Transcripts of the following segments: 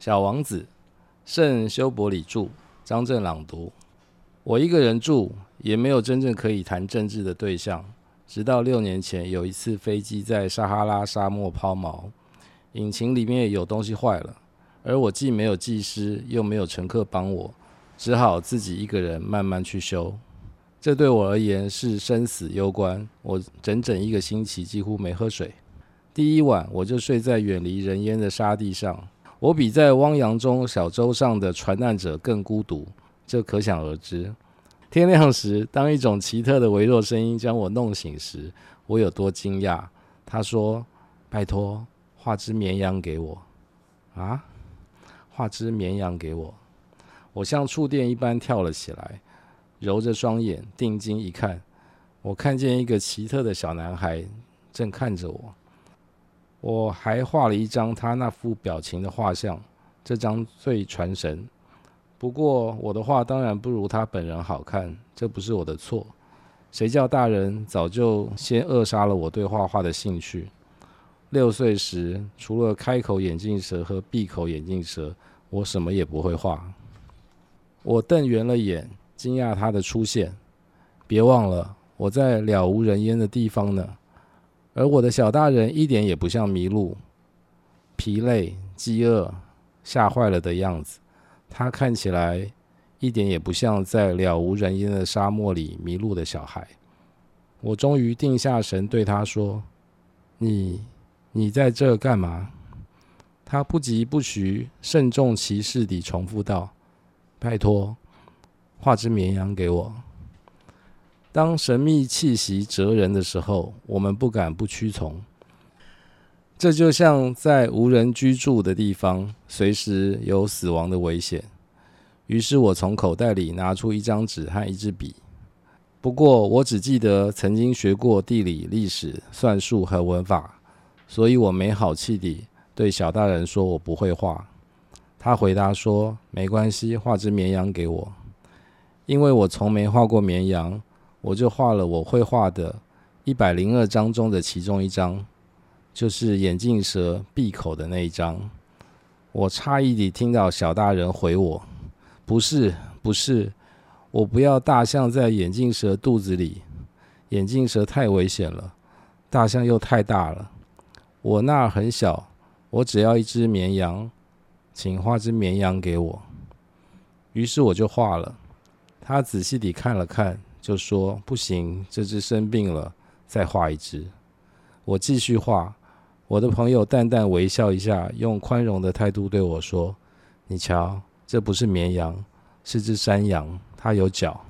小王子，圣修伯里著，张震朗读。我一个人住，也没有真正可以谈政治的对象。直到六年前，有一次飞机在撒哈拉沙漠抛锚，引擎里面有东西坏了，而我既没有技师，又没有乘客帮我，只好自己一个人慢慢去修。这对我而言是生死攸关。我整整一个星期几乎没喝水。第一晚，我就睡在远离人烟的沙地上。我比在汪洋中小舟上的船难者更孤独，这可想而知。天亮时，当一种奇特的微弱声音将我弄醒时，我有多惊讶。他说：“拜托，画只绵羊给我。”啊，画只绵羊给我。我像触电一般跳了起来，揉着双眼，定睛一看，我看见一个奇特的小男孩正看着我。我还画了一张他那副表情的画像，这张最传神。不过我的画当然不如他本人好看，这不是我的错。谁叫大人早就先扼杀了我对画画的兴趣？六岁时，除了开口眼镜蛇和闭口眼镜蛇，我什么也不会画。我瞪圆了眼，惊讶他的出现。别忘了，我在了无人烟的地方呢。而我的小大人一点也不像迷路、疲累、饥饿、吓坏了的样子。他看起来一点也不像在了无人烟的沙漠里迷路的小孩。我终于定下神，对他说：“你，你在这干嘛？”他不疾不徐、慎重其事地重复道：“拜托，画只绵羊给我。”当神秘气息折人的时候，我们不敢不屈从。这就像在无人居住的地方，随时有死亡的危险。于是我从口袋里拿出一张纸和一支笔。不过我只记得曾经学过地理、历史、算术和文法，所以我没好气地对小大人说：“我不会画。”他回答说：“没关系，画只绵羊给我，因为我从没画过绵羊。”我就画了我会画的一百零二张中的其中一张，就是眼镜蛇闭口的那一张。我诧异地听到小大人回我：“不是，不是，我不要大象在眼镜蛇肚子里，眼镜蛇太危险了，大象又太大了。我那儿很小，我只要一只绵羊，请画只绵羊给我。”于是我就画了。他仔细地看了看。就说不行，这只生病了，再画一只。我继续画，我的朋友淡淡微笑一下，用宽容的态度对我说：“你瞧，这不是绵羊，是只山羊，它有脚。”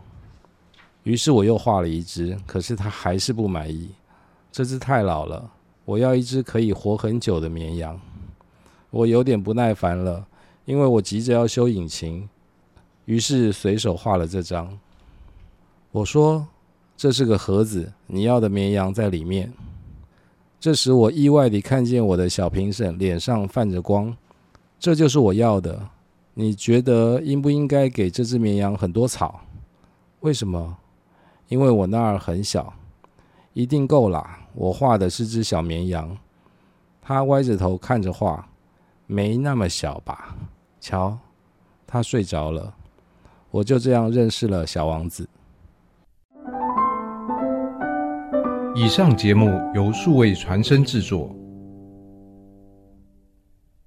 于是我又画了一只，可是他还是不满意，这只太老了，我要一只可以活很久的绵羊。我有点不耐烦了，因为我急着要修引擎，于是随手画了这张。我说：“这是个盒子，你要的绵羊在里面。”这时，我意外地看见我的小评审脸上泛着光。这就是我要的。你觉得应不应该给这只绵羊很多草？为什么？因为我那儿很小，一定够啦。我画的是只小绵羊。他歪着头看着画，没那么小吧？瞧，他睡着了。我就这样认识了小王子。以上节目由数位传声制作。